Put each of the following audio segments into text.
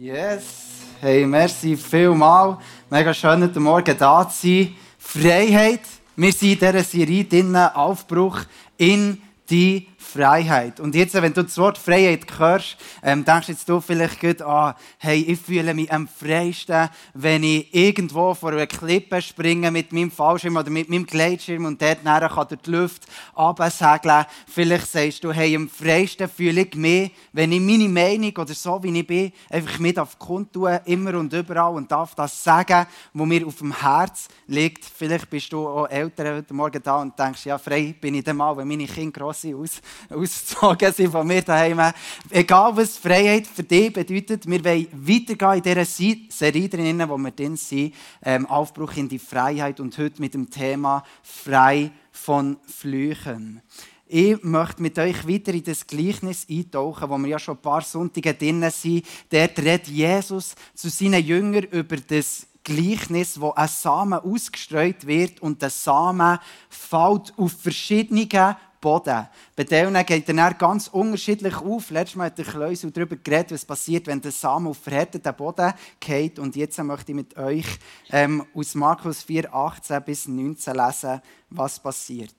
Yes. Hey, merci vielmal. Mega schön, heute Morgen da zu sein. Freiheit. Wir sind in dieser Serie drinnen, Aufbruch in die Freiheit. Und jetzt, wenn du das Wort Freiheit hörst, ähm, denkst jetzt du vielleicht gut, ah, hey, ich fühle mich am freisten, wenn ich irgendwo vor einer Klippe springe mit meinem Fallschirm oder mit meinem Gleitschirm und dort nachher kann durch die Luft runtersegeln. Vielleicht sagst du, hey, am freisten fühle ich mich, wenn ich meine Meinung oder so, wie ich bin, einfach mit auf kundtun, immer und überall und darf das sagen, was mir auf dem Herz liegt. Vielleicht bist du auch älter heute Morgen da und denkst, ja, frei bin ich dann mal, wenn meine Kinder gross sind, ausgezogen sind von mir daheim. Egal, was Freiheit für dich bedeutet, wir wollen weitergehen in dieser Serie drin, wo wir drin sind, ähm, Aufbruch in die Freiheit und heute mit dem Thema frei von Flüchen. Ich möchte mit euch weiter in das Gleichnis eintauchen, wo wir ja schon ein paar Sonntage drin sind. Dort redet Jesus zu seinen Jüngern über das Gleichnis, wo ein Samen ausgestreut wird und der Samen fällt auf verschiedene Boden. Bei denen geht er ganz unterschiedlich auf. Letztes Mal hat der Kleusel darüber geredet, was passiert, wenn der Samen auf verhärteten Boden geht. Und jetzt möchte ich mit euch ähm, aus Markus 4, 18 bis 19 lesen, was passiert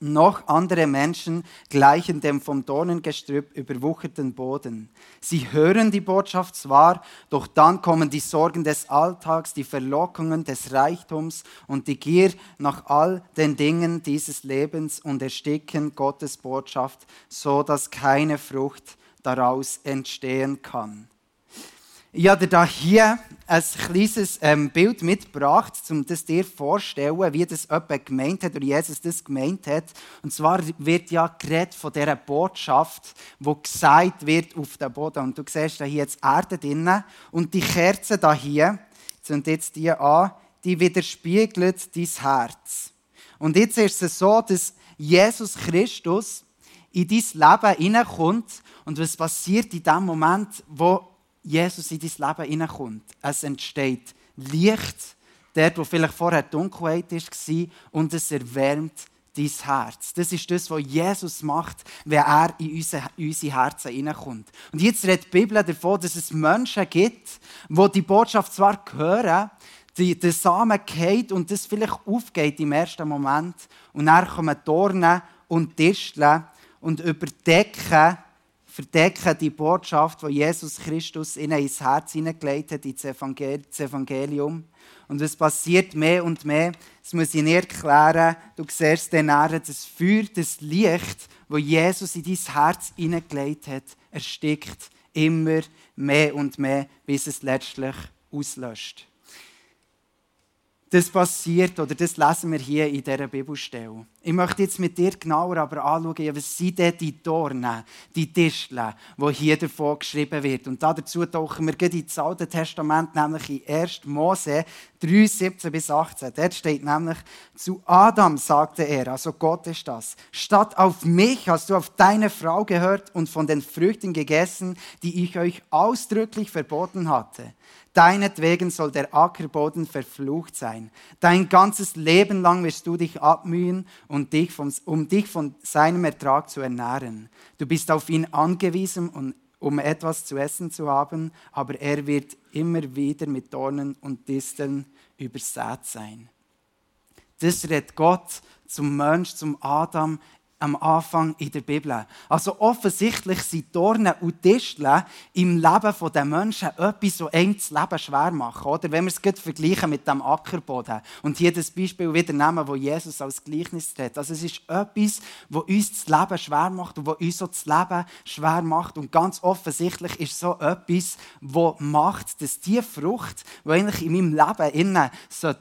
noch andere Menschen gleichen dem vom Dornengestrüpp überwucherten Boden. Sie hören die Botschaft zwar, doch dann kommen die Sorgen des Alltags, die Verlockungen des Reichtums und die Gier nach all den Dingen dieses Lebens und ersticken Gottes Botschaft, so dass keine Frucht daraus entstehen kann. Ich habe dir hier ein kleines ähm, Bild mitgebracht, um das dir vorzustellen, wie das jemand gemeint hat oder Jesus das gemeint hat. Und zwar wird ja geredet von dieser Botschaft, wo gesagt wird auf dem Boden. Und du siehst hier jetzt Erde drinnen und die Kerze da hier, sind jetzt die an, die widerspiegelt dein Herz. Und jetzt ist es so, dass Jesus Christus in dein Leben hineinkommt und was passiert in dem Moment, wo Jesus in dein Leben hineinkommt. Es entsteht Licht, dort, wo vielleicht vorher Dunkelheit war, und es erwärmt dein Herz. Das ist das, was Jesus macht, wenn er in unsere, Herzen hineinkommt. Und jetzt redet die Bibel davon, dass es Menschen gibt, die die Botschaft zwar hören, die, der Samen geht und das vielleicht aufgeht im ersten Moment, und dann kommen Dornen und Disteln und überdecken verdecken die Botschaft, die Jesus Christus in ins Herz hineingelegt hat, ins Evangelium. Und es passiert mehr und mehr. Das muss ich nicht erklären. Du siehst dann das Feuer, das Licht, das Jesus in dein Herz hineingelegt hat, erstickt immer mehr und mehr, bis es letztlich auslöscht das passiert oder das lesen wir hier in dieser Bibelstelle. Ich möchte jetzt mit dir genauer aber anschauen, was sind denn die Dornen, die Disteln, die hier davon geschrieben wird. Und dazu tauchen wir gleich ins Alte Testament, nämlich in 1. Mose 3, 17 bis 18. Dort steht nämlich, zu Adam sagte er, also Gott ist das, statt auf mich hast du auf deine Frau gehört und von den Früchten gegessen, die ich euch ausdrücklich verboten hatte. Deinetwegen soll der Ackerboden verflucht sein. Dein ganzes Leben lang wirst du dich abmühen, um dich, von, um dich von seinem Ertrag zu ernähren. Du bist auf ihn angewiesen, um etwas zu essen zu haben, aber er wird immer wieder mit Dornen und Disteln übersät sein. Das redet Gott zum Mensch, zum Adam am Anfang in der Bibel. Also offensichtlich sind Dornen und Disteln im Leben der Menschen etwas, so einem das Leben schwer machen. Oder wenn wir es vergleichen mit dem Ackerboden und hier das Beispiel wieder nehmen, wo Jesus als Gleichnis hat. Also es ist etwas, wo uns das Leben schwer macht und wo uns so das Leben schwer macht. Und ganz offensichtlich ist so etwas, wo macht, dass die Frucht, die eigentlich in meinem Leben innen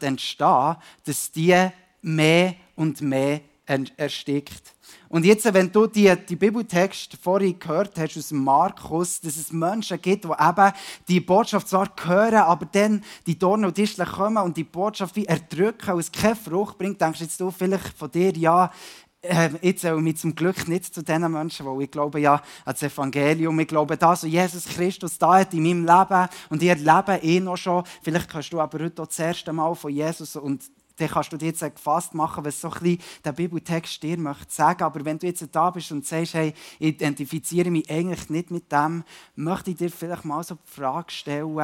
entstehen sollte, dass die mehr und mehr erstickt. Und jetzt, wenn du die, die Bibeltext vorhin gehört hast aus Markus, dass es Menschen gibt, die eben die Botschaft zwar hören, aber dann die Dornen und Disteln kommen und die Botschaft wie erdrücken und es keine Frucht bringt, denkst jetzt du vielleicht von dir, ja, äh, ich zähle mich zum Glück nicht zu diesen Menschen, weil ich glaube ja an das Evangelium, ich glaube das, was Jesus Christus da hat in meinem Leben und ich erlebe eh noch schon, vielleicht kannst du aber heute auch das erste Mal von Jesus und dann kannst du dir jetzt gefasst machen, was so ein bisschen der Bibeltext dir möchte sagen. Aber wenn du jetzt da bist und sagst, hey, ich identifiziere mich eigentlich nicht mit dem, möchte ich dir vielleicht mal so die Frage stellen,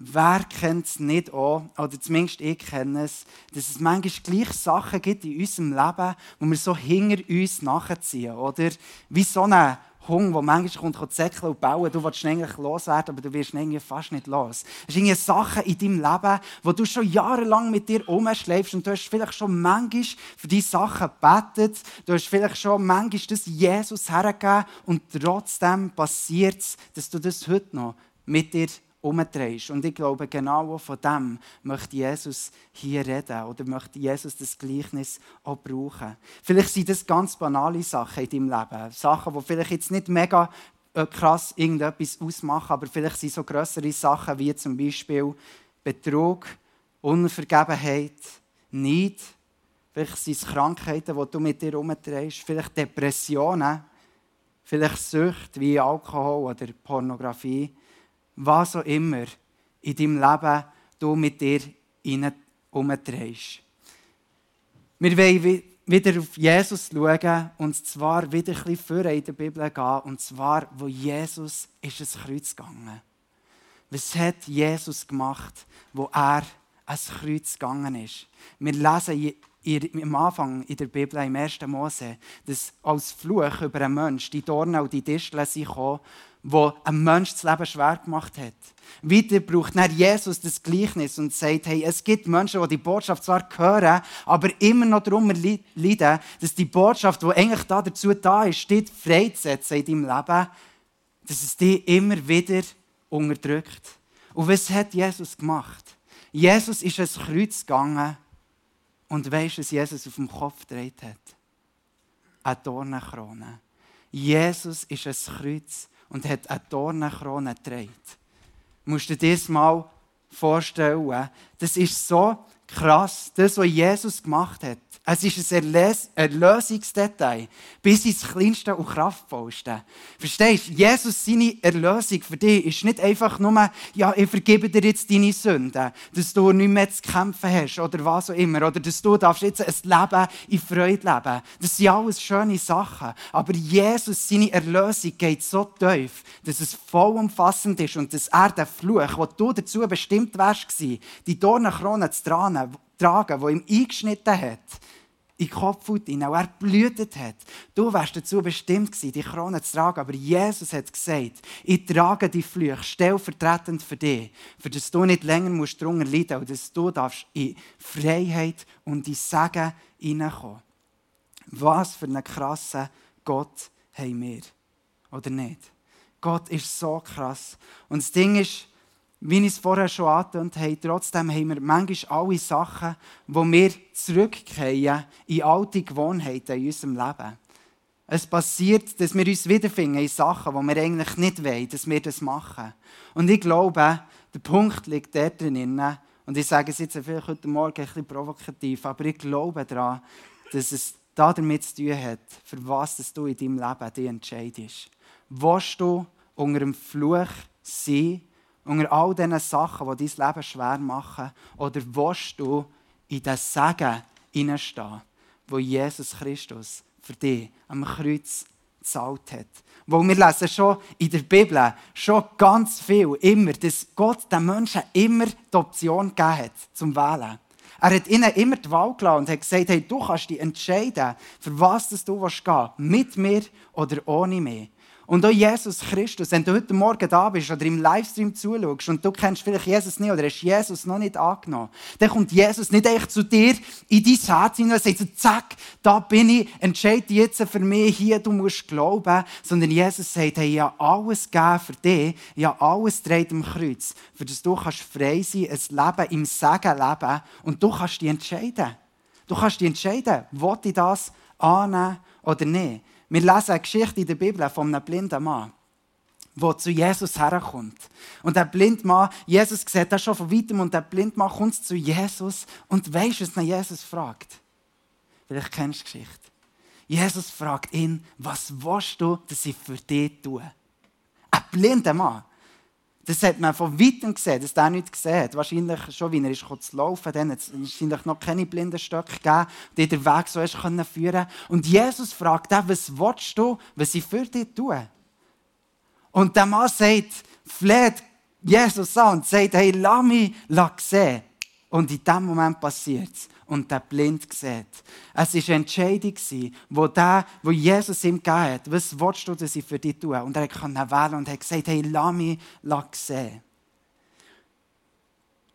wer kennt es nicht auch, oder zumindest ich kenne es, dass es manchmal gleich Sachen gibt in unserem Leben, wo wir so hinter uns nachziehen, oder? Wie so eine Hund, der manchmal kommt, zäckeln und bauen, du willst eigentlich loswerden, aber du wirst irgendwie fast nicht los. Es sind Sachen in deinem Leben, wo du schon jahrelang mit dir umschläfst und du hast vielleicht schon manchmal für diese Sachen gebetet, du hast vielleicht schon manchmal das Jesus hergegeben und trotzdem passiert es, dass du das heute noch mit dir umdrehst. Und ich glaube, genau von dem möchte Jesus hier reden oder möchte Jesus das Gleichnis auch brauchen. Vielleicht sind das ganz banale Sachen in deinem Leben. Sachen, die vielleicht jetzt nicht mega äh, krass irgendetwas ausmachen, aber vielleicht sind so größere Sachen wie zum Beispiel Betrug, Unvergebenheit, Neid. Vielleicht sind es Krankheiten, die du mit dir umdrehst. Vielleicht Depressionen. Vielleicht Sucht wie Alkohol oder Pornografie was auch immer in deinem Leben du mit dir umdrehst. Wir wollen wieder auf Jesus schauen und zwar wieder ein bisschen in der Bibel gehen und zwar, wo Jesus ist ins Kreuz gegangen. Was hat Jesus gemacht, wo er ans Kreuz gegangen ist? Wir lesen am Anfang in der Bibel, im 1. Mose, dass als Fluch über einen Menschen die Dornen und die Disteln sind wo ein Mensch das Leben schwer gemacht hat. Weiter braucht dann Jesus das Gleichnis und sagt, hey, es gibt Menschen, die die Botschaft zwar hören, aber immer noch darunter leiden, dass die Botschaft, die eigentlich da dazu da ist, steht freizusetzen in deinem Leben, dass es dich immer wieder unterdrückt. Und was hat Jesus gemacht? Jesus ist ans Kreuz gegangen und weißt was Jesus auf dem Kopf gedreht hat? Eine Dornenkrone. Jesus ist ans Kreuz und hat eine Dornenkrone getragen. Du musst dir das mal vorstellen. Das ist so krass, das, was Jesus gemacht hat. Es ist ein Erlösungsdetail, bis ins Kleinste und Kraftvollste. Verstehst du? Jesus, seine Erlösung für dich ist nicht einfach nur, ja, ich vergebe dir jetzt deine Sünden, dass du nicht mehr zu kämpfen hast oder was auch immer, oder dass du darfst jetzt ein Leben in Freude leben. Das sind alles schöne Sachen. Aber Jesus, seine Erlösung geht so tief, dass es vollumfassend ist und dass er den Fluch, den du dazu bestimmt wärst, die Dornenkrone zu tragen, tragen, die ihm eingeschnitten hat, in den Kopfhaut hinein, er blühtet hat. Du wärst dazu bestimmt gewesen, die Krone zu tragen, aber Jesus hat gesagt, ich trage die Flüche stellvertretend für dich, für dass du nicht länger musst darunter leiden und dass du darfst in Freiheit und in Segen hineinkommen. Was für einen krassen Gott haben wir, oder nicht? Gott ist so krass. Und das Ding ist, wie ich es vorher schon angetönt habe, trotzdem haben wir manchmal alle Sachen, wo wir zurückkehren in alte Gewohnheiten in unserem Leben. Es passiert, dass wir uns wiederfinden in Sachen, die wir eigentlich nicht wollen, dass wir das machen. Und ich glaube, der Punkt liegt dort drin, und ich sage es jetzt vielleicht heute Morgen ein bisschen provokativ, aber ich glaube daran, dass es damit zu tun hat, für was du in deinem Leben dich entscheidest. Willst du unter dem Fluch sein, unter all diesen Sachen, die dein Leben schwer machen? Oder willst du in das Segen hineinstehen, wo Jesus Christus für dich am Kreuz gezahlt hat? Wo wir lesen schon in der Bibel schon ganz viel, immer, dass Gott den Menschen immer die Option gegeben hat, zum Wählen. Er hat ihnen immer die Wahl gelassen und hat gesagt, hey, du kannst dich entscheiden, für was du gehen willst, mit mir oder ohne mich. Und auch Jesus Christus, wenn du heute Morgen da bist oder im Livestream zuschaust und du kennst vielleicht Jesus nicht oder hast Jesus noch nicht angenommen, dann kommt Jesus nicht echt zu dir in dein Herz hinein und sagt so, zack, da bin ich, entscheide jetzt für mich hier, du musst glauben. Sondern Jesus sagt, hey, ich habe alles gegeben für dich, ich habe alles dreht am Kreuz, für das du kannst frei sein, ein Leben im Segen leben und du kannst dich entscheiden. Du kannst dich entscheiden, will ich das annehmen oder nicht. Wir lesen eine Geschichte in der Bibel von einem blinden Mann, der zu Jesus herkommt. Und der blinde Mann, Jesus sieht das schon von weitem und der blinde Mann kommt zu Jesus und weißt, was Jesus fragt? Vielleicht kennst du die Geschichte. Jesus fragt ihn, was willst du, dass ich für dich tue? Ein blinder Mann. Das hat man von weitem gesehen, dass der nicht gesehen. Wahrscheinlich schon, wie er ist zu laufen, dann hat es wahrscheinlich noch keine blinden Stöcke gegeben, die den Weg so hast können führen Und Jesus fragt ihn, was willst du, was ich für dich tue? Und der Mann sagt, fleht Jesus an und sagt, hey, lass mich sehen. Und in dem Moment passiert es. Und der blind sieht. Es war eine Entscheidung, wo, der, wo Jesus ihm gegeben hat. Was willst du, dass ich für dich tue? Und er konnte wählen und hat gesagt, hey, lass mich sehen.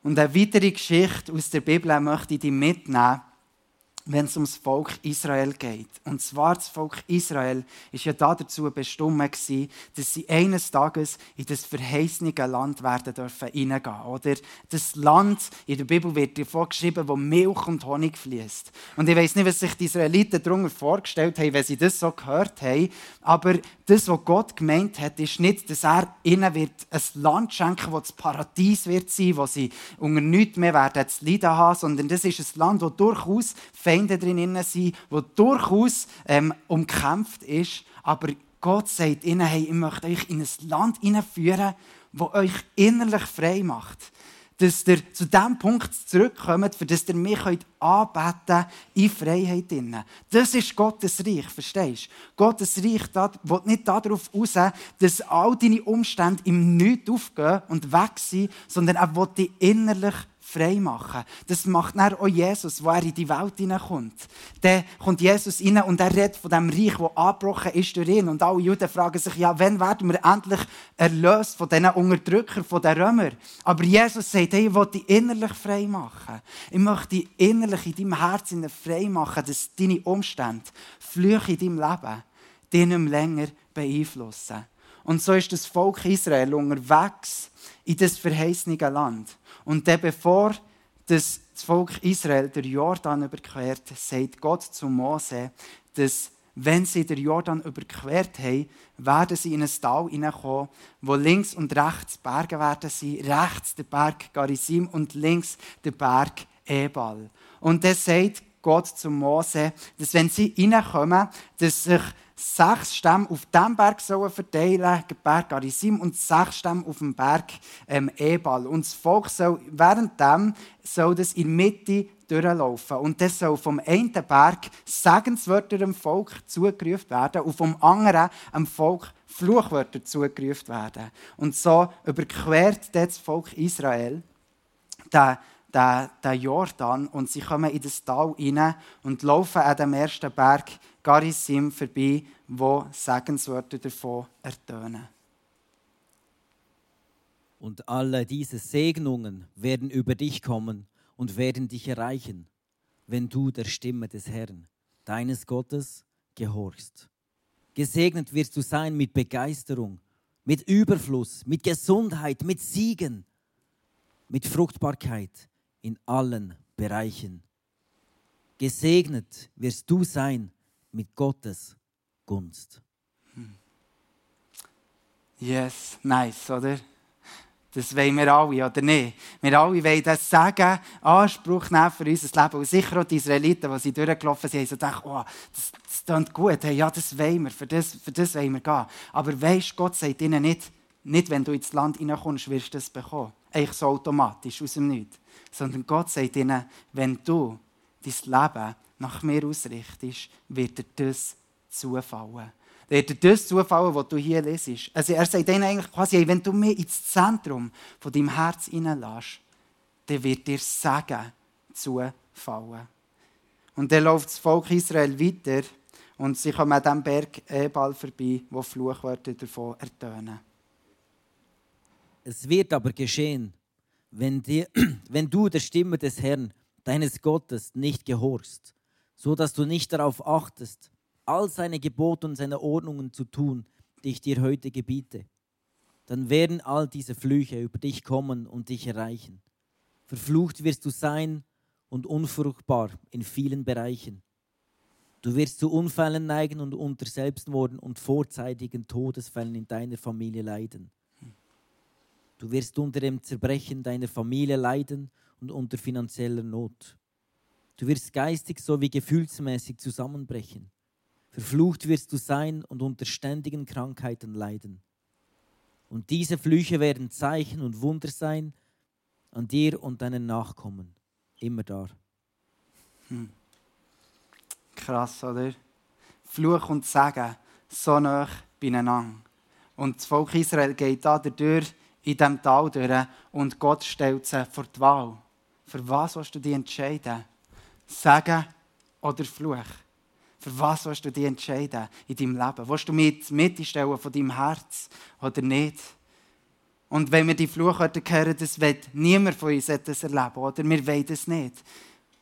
Und eine weitere Geschichte aus der Bibel möchte ich dir mitnehmen wenn es ums Volk Israel geht. Und zwar das Volk Israel ist ja dazu bestimmt dass sie eines Tages in das verheißene Land werden dürfen hineingehen. Oder das Land in der Bibel wird davon geschrieben, wo Milch und Honig fließt. Und ich weiß nicht, was sich die Israeliten darunter vorgestellt haben, wenn sie das so gehört haben. Aber das, was Gott gemeint hat, ist nicht, dass er ihnen wird ein Land schenken, wo das Paradies wird sein, wo sie unter nichts mehr werden zu leiden haben, sondern das ist ein Land, wo durchaus Feinde drin sind, wo durchaus ähm, umkämpft ist. Aber Gott sagt ihnen, hey, ich möchte euch in ein Land hineinführen, das euch innerlich frei macht. Dass ihr zu dem Punkt zurückkommt, für das ihr mich anbeten könnt in Freiheit. Das ist Gottes Reich, verstehst du? Gottes Reich will nicht darauf aus, dass all deine Umstände im Nichts aufgehen und weg sind, sondern er will dich innerlich frei machen. Das macht dann auch Jesus, wo er in die Welt hineinkommt. Dann kommt Jesus rein und er redet von dem Reich, das angebrochen ist durch ihn. Und alle Juden fragen sich, ja, wann werden wir endlich erlöst von diesen Unterdrückern, von den Römern? Aber Jesus sagt, hey, ich will dich innerlich frei machen. Ich möchte dich innerlich in deinem Herzen frei machen, dass deine Umstände, Flüche in deinem Leben, dich nicht mehr länger beeinflussen. Und so ist das Volk Israel unterwegs in das verheißene Land. Und dann, bevor das Volk Israel der Jordan überquert, sagt Gott zu Mose, dass wenn sie den Jordan überquert haben, werden sie in ein Tal hineinkommen, wo links und rechts Berge werden sein, rechts der Berg Garizim und links der Berg Ebal. Und dann sagt Gott zu Mose, dass wenn sie hineinkommen, dass sich sechs Stämme auf dem Berg sollen verteilen, den Berg Arisim, und sechs Stämme auf dem Berg ähm, Ebal. Und das Volk soll währenddem soll das in der Mitte durchlaufen. Und das soll vom einen Berg Segenswörter dem Volk zugerufen werden und vom anderen dem Volk Fluchwörter zugerufen werden. Und so überquert das Volk Israel den, den, den Jordan und sie kommen in das Tal hinein und laufen an dem ersten Berg Garisim vorbei, wo Segenswörter davon ertönen. Und alle diese Segnungen werden über dich kommen und werden dich erreichen, wenn du der Stimme des Herrn, deines Gottes, gehorchst. Gesegnet wirst du sein mit Begeisterung, mit Überfluss, mit Gesundheit, mit Siegen, mit Fruchtbarkeit in allen Bereichen. Gesegnet wirst du sein mit Gottes Gunst. Yes, nice, oder? Das wollen wir alle, oder nicht? Wir alle wollen das sagen, Anspruch nehmen für unser Leben. Und sicher auch die Israeliten, die sie durchgelaufen sind, haben so gedacht, oh, das, das klingt gut, hey, ja, das wollen wir, für das, für das wollen wir gehen. Aber weisst, Gott sagt ihnen nicht, nicht, wenn du ins Land hineinkommst, wirst du das bekommen. Eigentlich so automatisch, aus dem Nichts. Sondern Gott sagt ihnen, wenn du dein Leben nach mir ausrichtest, wird dir das zufallen. Wird dir das zufallen, was du hier lesest. Also er sagt ihnen eigentlich quasi, wenn du mir ins Zentrum von deinem Herz hineinlässt, dann wird dir Sagen zufallen. Und dann läuft das Volk Israel weiter und sie kommen an diesem Berg Ebal vorbei, wo Fluchwörter davon ertönen. Es wird aber geschehen, wenn, dir, wenn du der Stimme des Herrn, deines Gottes, nicht gehorchst so dass du nicht darauf achtest, all seine Gebote und seine Ordnungen zu tun, die ich dir heute gebiete. Dann werden all diese Flüche über dich kommen und dich erreichen. Verflucht wirst du sein und unfruchtbar in vielen Bereichen. Du wirst zu Unfällen neigen und unter Selbstmorden und vorzeitigen Todesfällen in deiner Familie leiden. Du wirst unter dem Zerbrechen deiner Familie leiden und unter finanzieller Not. Du wirst geistig sowie gefühlsmäßig zusammenbrechen. Verflucht wirst du sein und unter ständigen Krankheiten leiden. Und diese Flüche werden Zeichen und Wunder sein an dir und deinen Nachkommen. Immer da. Krass, oder? Fluch und Segen so nah beieinander. Und das Volk Israel geht da durch, in diesem Tal durch und Gott stellt sie vor die Wahl. Für was willst du dich entscheiden? Segen oder Fluch? Für was willst du dich entscheiden in deinem Leben? Willst du die Mitte stellen von deinem Herz oder nicht? Und wenn wir die Fluchwörter hören, das wird niemand von uns das erleben, oder? Wir wollen das nicht.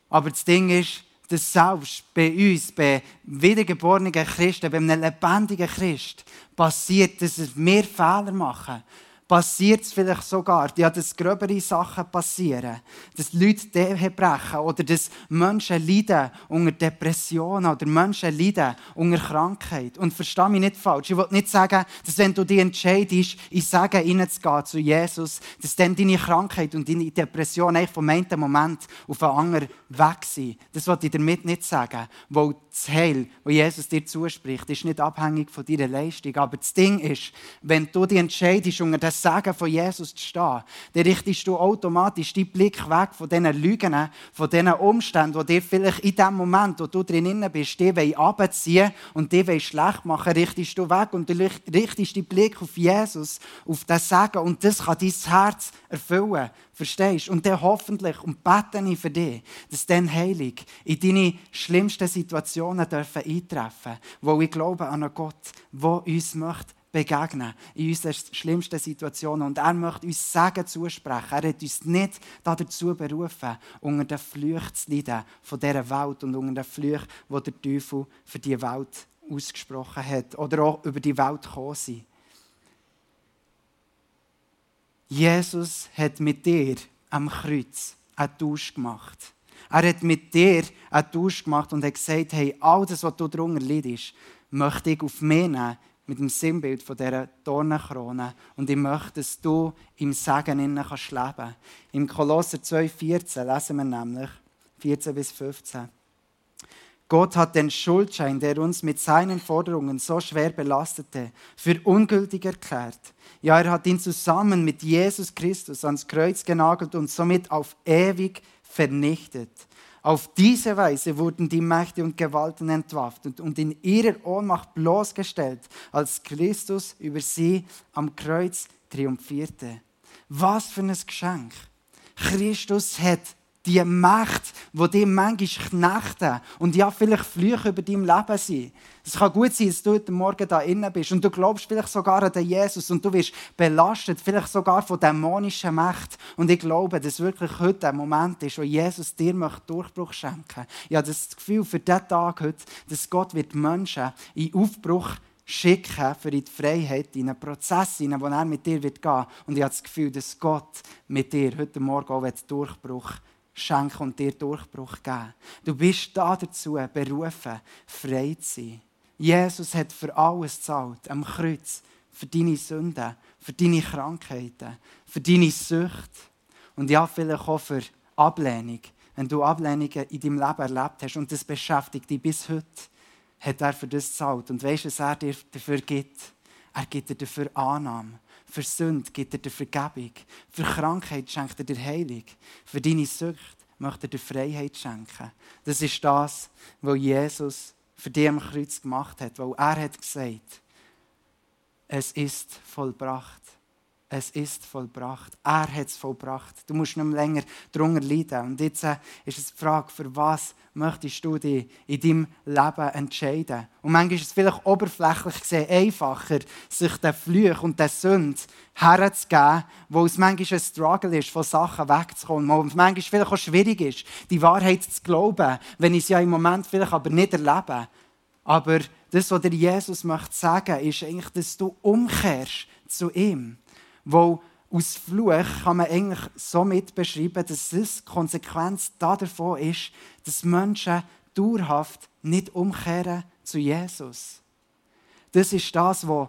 Aber das Ding ist, dass selbst bei uns, bei wiedergeborenen Christen, bei einem lebendigen Christ, passiert, dass wir Fehler machen passiert es vielleicht sogar, ja, dass gröbere Sachen passieren, dass Leute Dehen brechen oder dass Menschen leiden unter Depressionen oder Menschen leiden unter Krankheit. Und verstehe mich nicht falsch, ich will nicht sagen, dass wenn du dich entscheidest, ich sage hineinzugehen zu Jesus, dass dann deine Krankheit und deine Depression eigentlich vom einen Moment auf den anderen weg sind. Das will ich damit nicht sagen, weil das Heil, das Jesus dir zuspricht, ist nicht abhängig von deiner Leistung. Aber das Ding ist, wenn du dich entscheidest, unter das Sagen von Jesus zu stehen, dann richtest du automatisch deinen Blick weg von diesen Lügen, von diesen Umständen, die dir vielleicht in dem Moment, wo du drin bist, die abziehen und die schlecht machen, richtest du weg und du richtest deinen Blick auf Jesus, auf das Sagen und das kann dein Herz erfüllen. Verstehst? Und dann hoffentlich, und bete ich für dich, dass dann Heilig in deine schlimmsten Situationen dürfen eintreffen wo ich glaube an einen Gott, der uns möchte begegnen in unseren schlimmsten Situationen. Und er möchte uns Segen zusprechen. Er hat uns nicht dazu berufen, unter den Flüchen zu leiden von dieser Welt und unter den Flüchen, die der Teufel für die Welt ausgesprochen hat oder auch über die Welt gekommen sind. Jesus hat mit dir am Kreuz einen Tausch gemacht. Er hat mit dir einen Tausch gemacht und hat gesagt, hey, all das, was du darunter leidest, möchte ich auf mich nehmen, mit dem Sinnbild von dieser Dornenkrone. Und ich möchte, dass du im Segen innen kannst leben. Im Kolosser 2,14 lesen wir nämlich, 14 bis 15. Gott hat den Schuldschein, der uns mit seinen Forderungen so schwer belastete, für ungültig erklärt. Ja, er hat ihn zusammen mit Jesus Christus ans Kreuz genagelt und somit auf ewig vernichtet. Auf diese Weise wurden die Mächte und Gewalten entwaffnet und in ihrer Ohnmacht bloßgestellt, als Christus über sie am Kreuz triumphierte. Was für ein Geschenk! Christus hat die Macht, die dir manchmal knechten und ja, vielleicht Flüche über dein Leben sind. Es kann gut sein, dass du heute Morgen da innen bist und du glaubst vielleicht sogar an den Jesus und du wirst belastet, vielleicht sogar von dämonischen Macht. Und ich glaube, dass wirklich heute der Moment ist, wo Jesus dir Durchbruch schenken. Ich habe das Gefühl für diesen Tag heute, dass Gott wird Menschen in Aufbruch schicken für die Freiheit, in einen Prozess, in den er mit dir wird gehen. Und ich habe das Gefühl, dass Gott mit dir heute Morgen auch Durchbruch schenken und dir Durchbruch geben. Du bist da dazu berufen, frei zu sein. Jesus hat für alles gezahlt, am Kreuz, für deine Sünden, für deine Krankheiten, für deine Sucht und ja, vielleicht auch für Ablehnung. Wenn du Ablehnungen in deinem Leben erlebt hast und das beschäftigt dich bis heute, hat er für das gezahlt. Und weißt du, was er dir dafür gibt? Er gibt dir dafür Annahme. Für Sünde gibt er dir Vergebung. Für Krankheit schenkt er dir Heilung. Für deine Sucht möchte er dir Freiheit schenken. Das ist das, was Jesus für dich am Kreuz gemacht hat. Weil er hat gesagt, es ist vollbracht. Es ist vollbracht. Er hat es vollbracht. Du musst nicht mehr länger darunter leiden. Und jetzt äh, ist es die Frage, für was möchtest du dich in deinem Leben entscheiden? Und manchmal ist es vielleicht oberflächlich gesehen einfacher, sich den Fluch und den Sünd herzugeben, wo es manchmal ein Struggle ist, von Sachen wegzukommen, wo es manchmal vielleicht auch schwierig ist, die Wahrheit zu glauben, wenn ich es ja im Moment vielleicht aber nicht erlebe. Aber das, was dir Jesus möchte sagen, ist eigentlich, dass du umkehrst zu ihm. Wo aus Fluch kann man eigentlich so mit beschreiben, dass das Konsequenz davon ist, dass Menschen dauerhaft nicht umkehren zu Jesus. Das ist das, was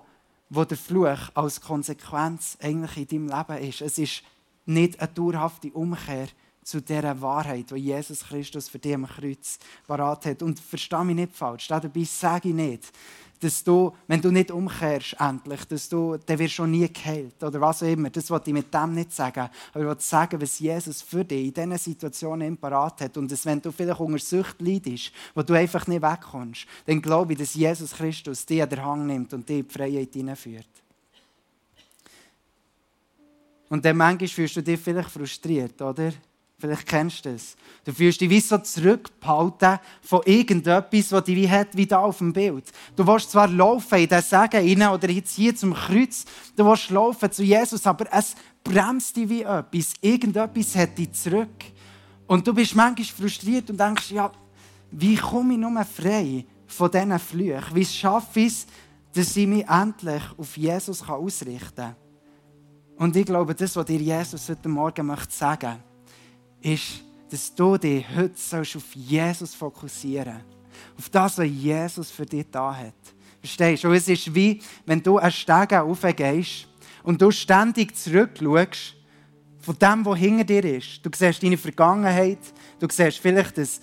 wo der Fluch als Konsequenz eigentlich in deinem Leben ist. Es ist nicht eine dauerhafte Umkehr zu dieser Wahrheit, die Jesus Christus für dich am Kreuz parat hat. Und verstehe mich nicht falsch, dabei sage ich nicht, dass du, wenn du nicht umkehrst, endlich, dass du, dann wirst du nie geheilt oder was auch immer. Das wollte ich mit dem nicht sagen. Aber ich wollte sagen, was Jesus für dich in diesen Situationen parat hat. Und dass, wenn du vielleicht unter Sucht leidest, wo du einfach nicht wegkommst, dann glaube ich, dass Jesus Christus dich an den Hang nimmt und dich in die Freiheit hineinführt. Und dann manchmal fühlst du dich vielleicht frustriert, oder? Vielleicht kennst du das. Du fühlst dich wie so zurückgehalten von irgendetwas, das dich wie hat, wie da auf dem Bild. Du willst zwar laufen in den Segen rein oder jetzt hier zum Kreuz, du willst laufen zu Jesus, aber es bremst dich wie etwas. Irgendetwas hat dich zurück. Und du bist manchmal frustriert und denkst, ja, wie komme ich nur frei von diesen Flüchen? Wie schaffe ich es, dass ich mich endlich auf Jesus ausrichten kann? Und ich glaube, das, was dir Jesus heute Morgen möchte sagen möchte, ist, dass du dich heute auf Jesus fokussieren sollst. Auf das, was Jesus für dich da hat. Verstehst du? Und es ist wie, wenn du einen Steg aufgehst und du ständig zurückschaust von dem, was hinter dir ist. Du siehst deine Vergangenheit, du siehst vielleicht das,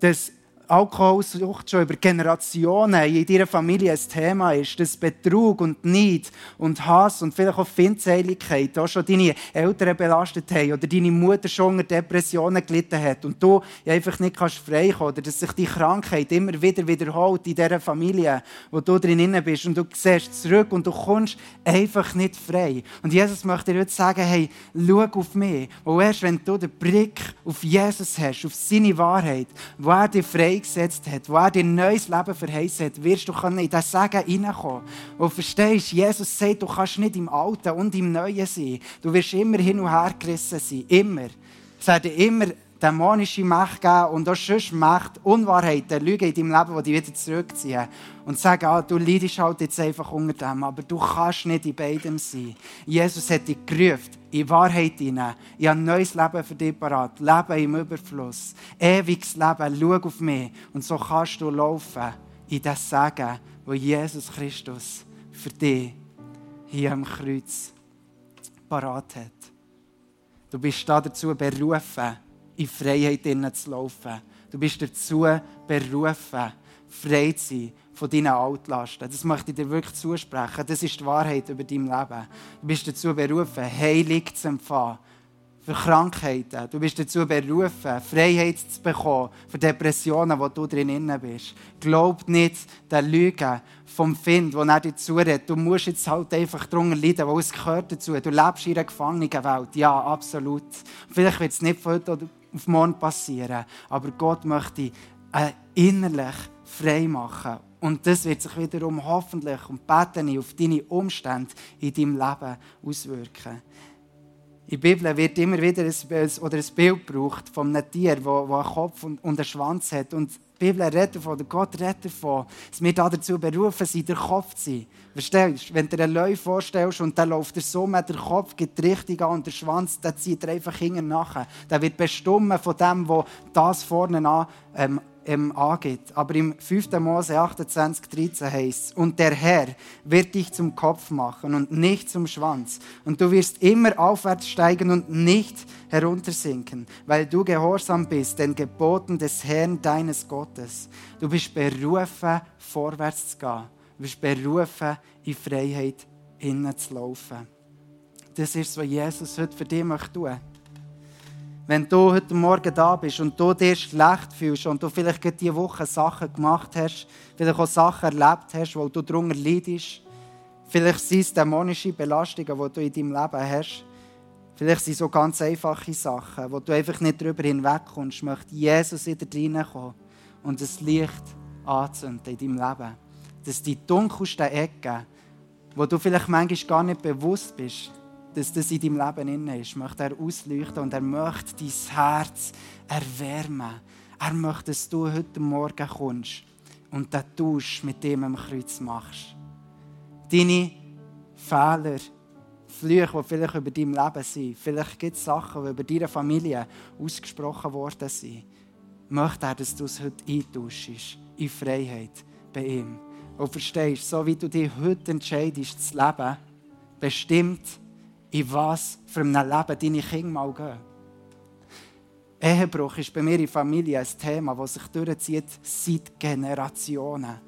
das Alkoholsucht schon über Generationen in deiner Familie ein Thema ist, dass Betrug und Neid und Hass und vielleicht auch Feindseligkeit auch schon deine Eltern belastet haben oder deine Mutter schon unter Depressionen gelitten hat und du einfach nicht kannst frei kommen oder dass sich die Krankheit immer wieder wiederholt in dieser Familie, wo du drin bist und du siehst zurück und du kommst einfach nicht frei. Und Jesus möchte dir heute sagen, hey, schau auf mich. Und erst wenn du den Blick auf Jesus hast, auf seine Wahrheit, wo er dich frei freigesetzt hat, wo er dir ein neues Leben verheißen hat, wirst du in diesen Segen hineinkommen. Und verstehst, Jesus sagt, du kannst nicht im Alten und im Neuen sein. Du wirst immer hin und her gerissen sein. Immer. Es werden immer dämonische Macht geben und auch sonst Macht, Unwahrheiten, Lügen in deinem Leben, die dich wieder zurückziehen. Und sagen, ah, du leidest halt jetzt einfach unter dem, aber du kannst nicht in beidem sein. Jesus hat dich gerufen, in Wahrheit hinein. Ich habe ein neues Leben für dich parat. Leben im Überfluss. Ewiges Leben. Schau auf mich. Und so kannst du laufen in das Segen, wo Jesus Christus für dich hier am Kreuz parat hat. Du bist dazu berufen, in Freiheit zu laufen. Du bist dazu berufen, frei zu sein von deinen Altlasten. Das möchte ich dir wirklich zusprechen. Das ist die Wahrheit über dein Leben. Du bist dazu berufen, Heilig zu empfangen für Krankheiten. Du bist dazu berufen, Freiheit zu bekommen für Depressionen, wo du drin bist. Glaub nicht den Lügen vom Find, wo er dir zuredet. Du musst jetzt halt einfach darunter leiden, weil es gehört dazu. Du lebst in einer Gefangenenwelt. Ja, absolut. Vielleicht wird es nicht von heute auf morgen passieren, aber Gott möchte äh, innerlich frei machen. Und das wird sich wiederum hoffentlich und beten auf deine Umstände in deinem Leben auswirken. In der Bibel wird immer wieder ein, oder ein Bild gebraucht von einem Tier, das einen Kopf und einen Schwanz hat. Und die Bibel redet davon, oder Gott redet davon, dass wir dazu berufen sind, der Kopf zu sein. Verstehst du? Wenn du dir einen Löwe vorstellst und dann läuft der so mit der Kopf geht richtig an und der Schwanz, dann zieht er einfach hinten nachher. Der wird bestimmt von dem, was das vorne an ähm, ähm, angeht. Aber im 5. Mose 28, 13 heißt es, und der Herr wird dich zum Kopf machen und nicht zum Schwanz. Und du wirst immer aufwärts steigen und nicht heruntersinken, weil du gehorsam bist den Geboten des Herrn deines Gottes. Du bist berufen, vorwärts zu gehen. Du bist berufen, in Freiheit hineinzulaufen. Das ist, was Jesus heute für dich tun möchte wenn du heute Morgen da bist und du dir schlecht fühlst und du vielleicht diese Woche Sachen gemacht hast, vielleicht auch Sachen erlebt hast, wo du darunter leidest, vielleicht sind es dämonische Belastungen, die du in deinem Leben hast, vielleicht sind es so ganz einfache Sachen, wo du einfach nicht darüber hinwegkommst, möchte Jesus in dir reinkommen und das Licht anzünden in deinem Leben. Dass die dunkelsten Ecken, wo du vielleicht manchmal gar nicht bewusst bist, dass das in deinem Leben inne ist, möchte er ausleuchten und er möchte dein Herz erwärmen. Er möchte, dass du heute Morgen kommst und den Tausch mit dem am Kreuz machst. Deine Fehler, Flüche, die vielleicht über dein Leben sind, vielleicht gibt es Sachen, die über deine Familie ausgesprochen worden sind, möchte er, dass du es heute eintauschst, in Freiheit bei ihm. Und verstehst, so wie du dich heute entscheidest zu leben, bestimmt in was für ein Leben deine Kinder mal gehen. Ehebruch ist bei mir in der Familie ein Thema, das sich durchzieht seit Generationen.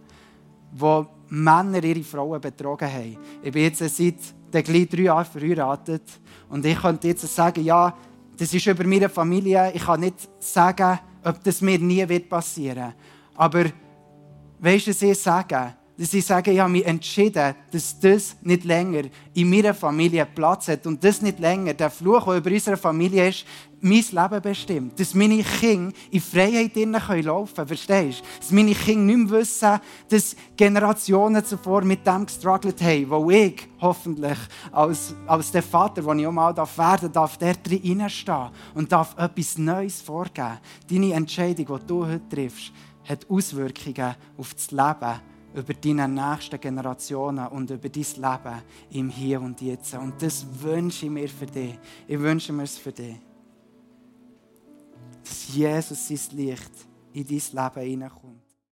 wo Männer ihre Frauen betrogen haben. Ich bin jetzt seit gleich drei Jahren verheiratet und ich könnte jetzt sagen, ja, das ist über meine Familie. Ich kann nicht sagen, ob das mir nie wird passieren. Aber weißt du, was ich sage? Dass ich sage, ich habe mich entschieden, dass das nicht länger in meiner Familie Platz hat und das nicht länger, der Fluch, der über unsere Familie ist, mein Leben bestimmt. Dass meine Kinder in Freiheit laufen können, verstehst du? Dass meine Kinder nicht mehr wissen, dass Generationen zuvor mit dem gestruggelt haben, wo ich hoffentlich als, als der Vater, den ich auch mal werden darf, der drin reinstehen und darf etwas Neues vorgeben. Deine Entscheidung, die du heute triffst, hat Auswirkungen auf das Leben über deine nächsten Generationen und über dein Leben im Hier und Jetzt. Und das wünsche ich mir für dich. Ich wünsche mir es für dich. Dass Jesus sein Licht in dein Leben hineinkommt.